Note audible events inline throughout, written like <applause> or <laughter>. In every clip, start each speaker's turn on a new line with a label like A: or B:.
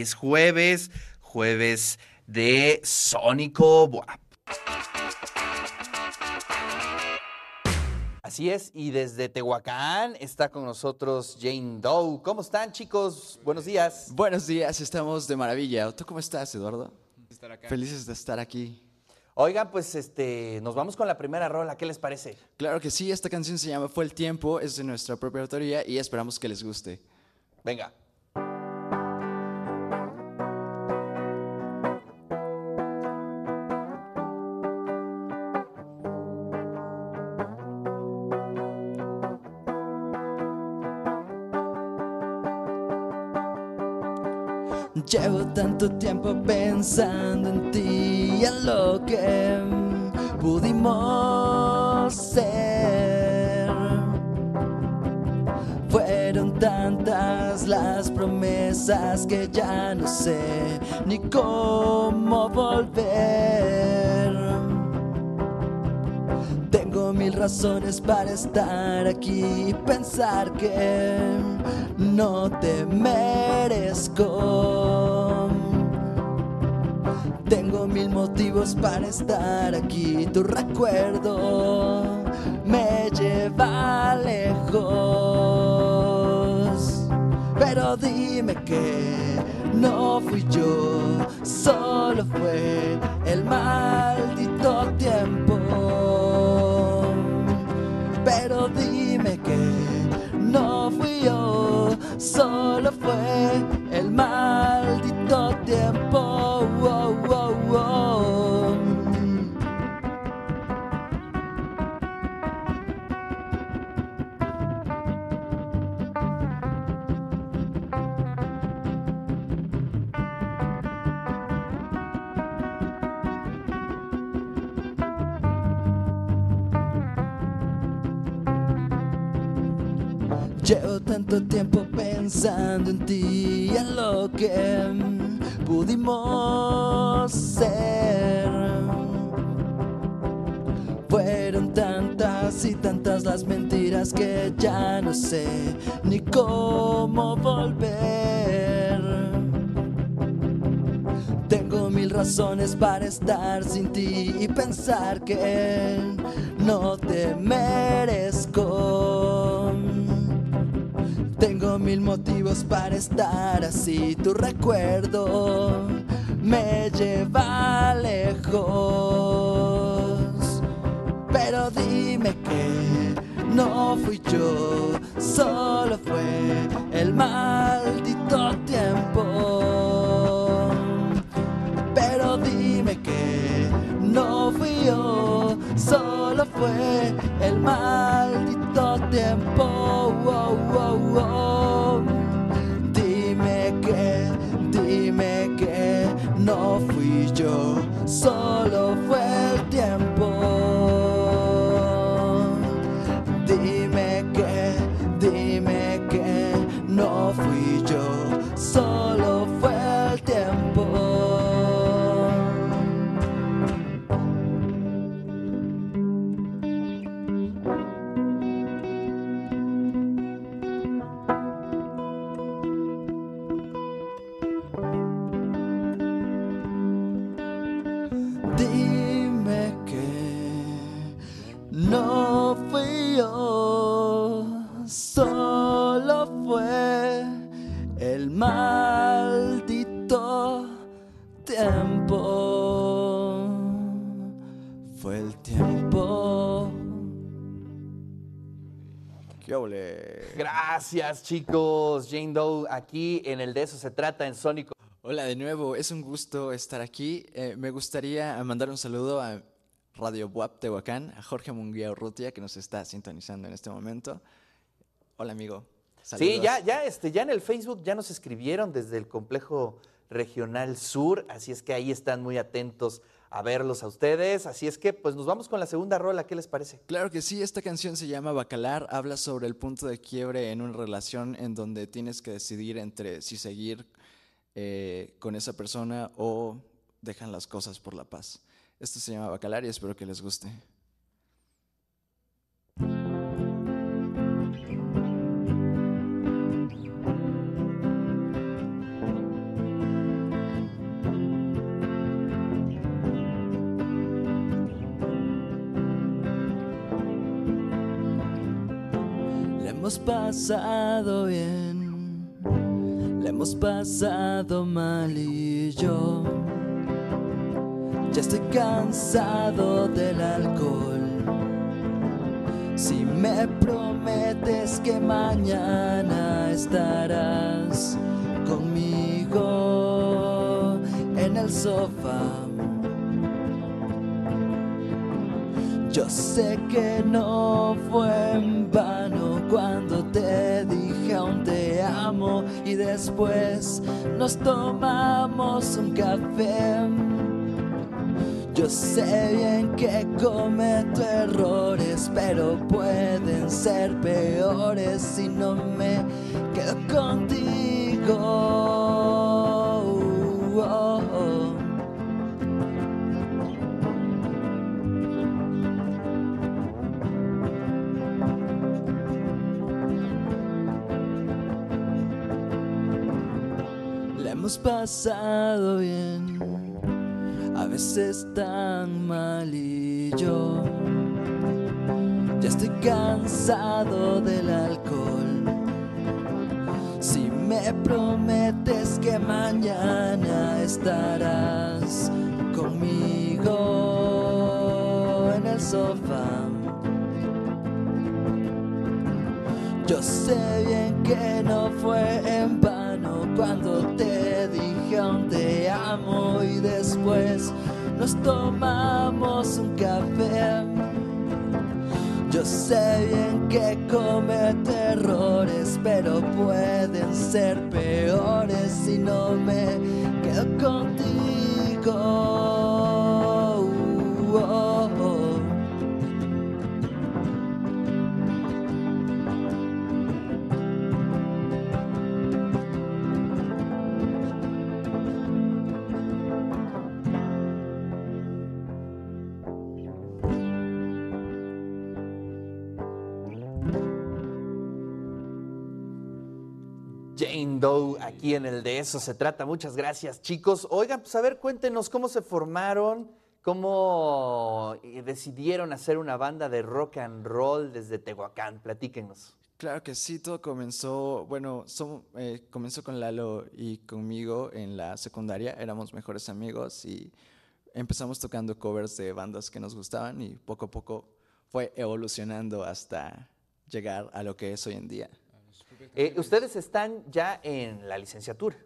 A: Es jueves, jueves de Sónico Buap. Así es, y desde Tehuacán está con nosotros Jane Doe. ¿Cómo están, chicos? Buenos días.
B: Buenos días, estamos de maravilla. ¿Tú cómo estás, Eduardo? Felices de estar aquí.
A: Oigan, pues este, nos vamos con la primera rola. ¿Qué les parece?
B: Claro que sí, esta canción se llama Fue el tiempo, es de nuestra propia autoría y esperamos que les guste.
A: Venga.
B: Tanto tiempo pensando en ti y en lo que pudimos ser. Fueron tantas las promesas que ya no sé ni cómo volver. Tengo mil razones para estar aquí y pensar que no te merezco. Motivos para estar aquí, tu recuerdo me lleva lejos. Pero dime que no fui yo, solo fue el maldito tiempo. Pero dime que no fui yo, solo fue Llevo tanto tiempo pensando en ti y en lo que pudimos ser. Fueron tantas y tantas las mentiras que ya no sé ni cómo volver. Tengo mil razones para estar sin ti y pensar que no te merezco. Mil motivos para estar así, tu recuerdo me lleva lejos. Pero dime que no fui yo, solo fue el maldito tiempo. Pero dime que no fui yo, solo fue tiempo. Fue el tiempo. ¿Qué ole?
A: Gracias, chicos. Jane Doe aquí en el de eso se trata en Sónico.
B: Hola de nuevo, es un gusto estar aquí. Eh, me gustaría mandar un saludo a Radio Buap Tehuacán, a Jorge Munguía Urrutia, que nos está sintonizando en este momento. Hola, amigo.
A: Sí,
B: Saludos.
A: ya, ya, este, ya en el Facebook ya nos escribieron desde el complejo regional sur, así es que ahí están muy atentos a verlos a ustedes. Así es que, pues nos vamos con la segunda rola, ¿qué les parece?
B: Claro que sí, esta canción se llama Bacalar, habla sobre el punto de quiebre en una relación en donde tienes que decidir entre si seguir eh, con esa persona o dejan las cosas por la paz. Esto se llama Bacalar y espero que les guste.
C: Hemos pasado bien, le hemos pasado mal y yo ya estoy cansado del alcohol. Si me prometes que mañana estarás conmigo en el sofá. Yo sé que no fue en vano cuando te dije aún te amo y después nos tomamos un café. Yo sé bien que cometo errores, pero pueden ser peores si no me quedo contigo. Hemos pasado bien, a veces tan mal y yo ya estoy cansado del alcohol. Si me prometes que mañana estarás conmigo en el sofá. Yo sé bien que no fue en vano cuando dije te amo y después nos tomamos un café. Yo sé bien que cometo errores, pero pueden ser peores si no me quedo contigo.
A: Jane Doe, aquí en el de eso se trata. Muchas gracias, chicos. Oigan, pues a ver, cuéntenos cómo se formaron, cómo eh, decidieron hacer una banda de rock and roll desde Tehuacán. Platíquenos.
C: Claro que sí, todo comenzó, bueno, eh, comenzó con Lalo y conmigo en la secundaria, éramos mejores amigos y empezamos tocando covers de bandas que nos gustaban y poco a poco fue evolucionando hasta llegar a lo que es hoy en día.
A: Eh, ustedes están ya en la licenciatura.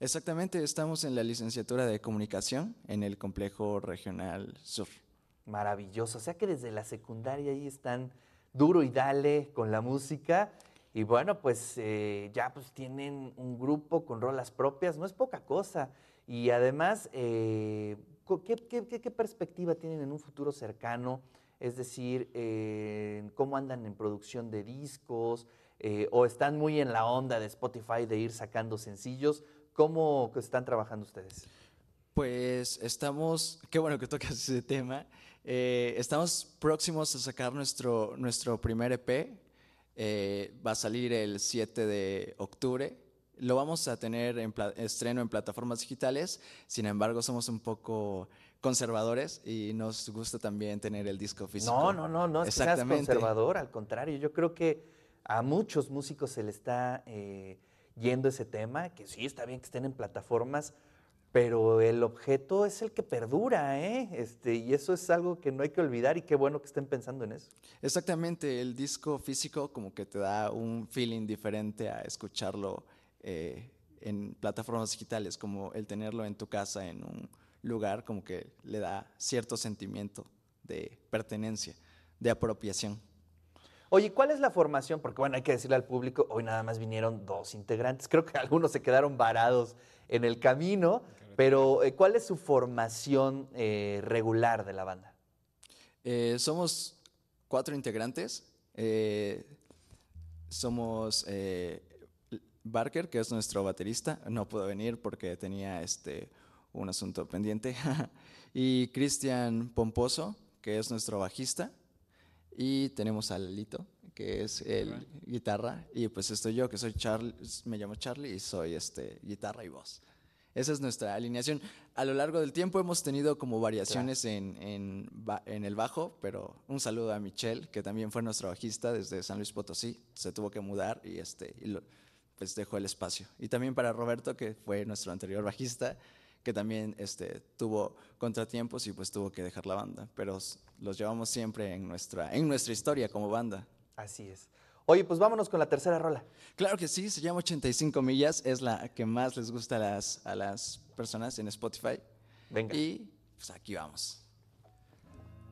C: Exactamente, estamos en la licenciatura de comunicación en el complejo regional sur.
A: Maravilloso. O sea que desde la secundaria ahí están duro y dale con la música. Y bueno, pues eh, ya pues tienen un grupo con rolas propias, no es poca cosa. Y además, eh, ¿qué, qué- qué- qué perspectiva tienen en un futuro cercano? Es decir, eh, ¿cómo andan en producción de discos? Eh, ¿O están muy en la onda de Spotify de ir sacando sencillos? ¿Cómo están trabajando ustedes?
C: Pues estamos, qué bueno que tocas ese tema. Eh, estamos próximos a sacar nuestro, nuestro primer EP. Eh, va a salir el 7 de octubre. Lo vamos a tener en estreno en plataformas digitales. Sin embargo, somos un poco conservadores y nos gusta también tener el disco físico.
A: No, no, no, no es que seas conservador, al contrario, yo creo que a muchos músicos se le está eh, yendo ese tema, que sí, está bien que estén en plataformas, pero el objeto es el que perdura, ¿eh? Este, y eso es algo que no hay que olvidar y qué bueno que estén pensando en eso.
C: Exactamente, el disco físico como que te da un feeling diferente a escucharlo eh, en plataformas digitales, como el tenerlo en tu casa en un lugar, como que le da cierto sentimiento de pertenencia, de apropiación.
A: Oye, ¿cuál es la formación? Porque bueno, hay que decirle al público, hoy nada más vinieron dos integrantes, creo que <laughs> algunos se quedaron varados en el camino, pero eh, ¿cuál es su formación eh, regular de la banda?
C: Eh, somos cuatro integrantes. eh, somos Barker, que es nuestro baterista, no pudo venir porque tenía este, un asunto pendiente. <laughs> y Cristian Pomposo, que es nuestro bajista. Y tenemos a Lito, que es el guitarra. Y pues estoy yo, que soy Charlie, me llamo Charlie y soy este, guitarra y voz. Esa es nuestra alineación. A lo largo del tiempo hemos tenido como variaciones en, en el bajo, pero un saludo a Michelle, que también fue nuestro bajista desde San Luis Potosí. Se tuvo que mudar y, este, y lo- pues dejó el espacio. Y también para Roberto, que fue nuestro anterior bajista, que también este, tuvo contratiempos y pues tuvo que dejar la banda. Pero los llevamos siempre en nuestra, en nuestra historia como banda.
A: Así es. Oye, pues vámonos con la tercera rola.
C: Claro que sí, se llama 85 millas, es la que más les gusta a las, a las personas en Spotify.
A: Venga.
C: Y pues aquí vamos.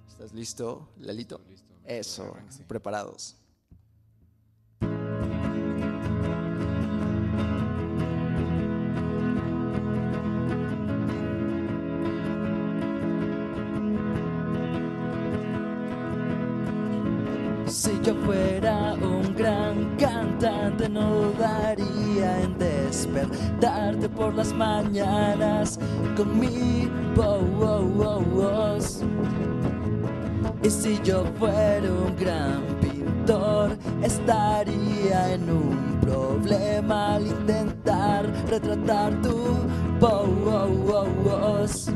C: ¿Estás listo, Lalito?
D: Listo, listo,
C: Eso,
D: sí.
C: preparados.
B: Yo fuera un gran cantante no dudaría en despertarte por las mañanas con mi voz. Y si yo fuera un gran pintor estaría en un problema al intentar retratar tu voz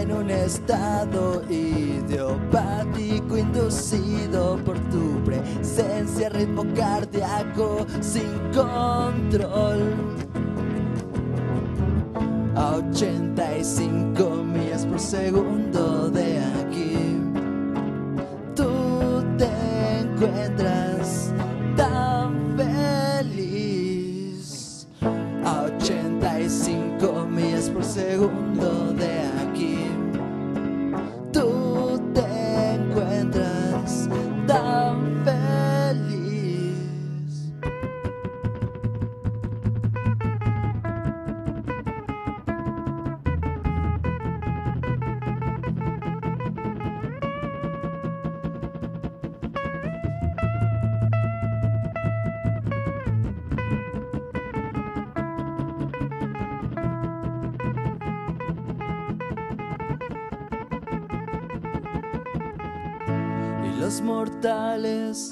B: en un estado idiopático inducido por tu presencia, ritmo cardíaco sin control. A 85 millas por segundo de los mortales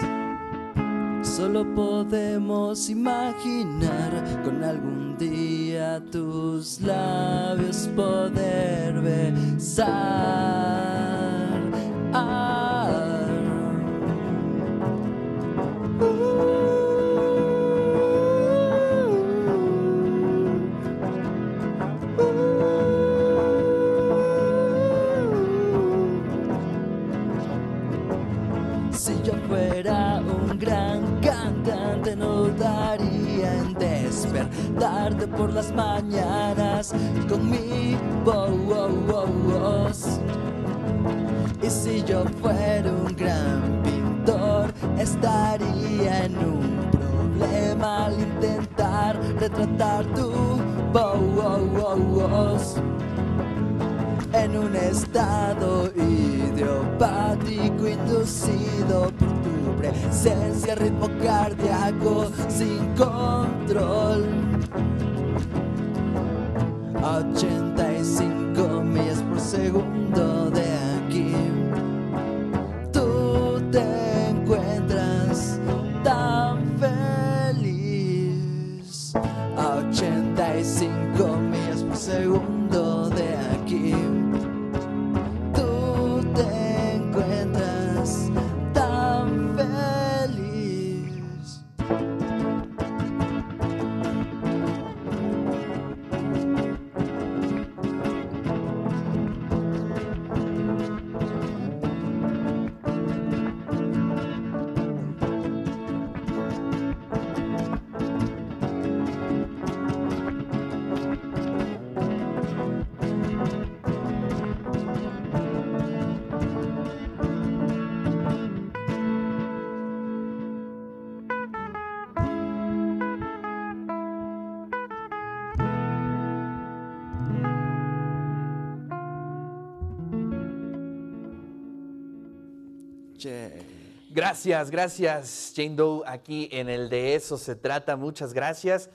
B: solo podemos imaginar con algún día tus labios poder besar. Ah. Si yo fuera un gran cantante no dudaría en despertarte por las mañanas con mi voz. Y si yo fuera un gran pintor estaría en un problema al intentar retratar tu voz en un estado idiopático inducido por tu presencia, ritmo cardíaco sin control.
A: Gracias, gracias, Jane Doe, aquí en el de eso se trata. Muchas gracias.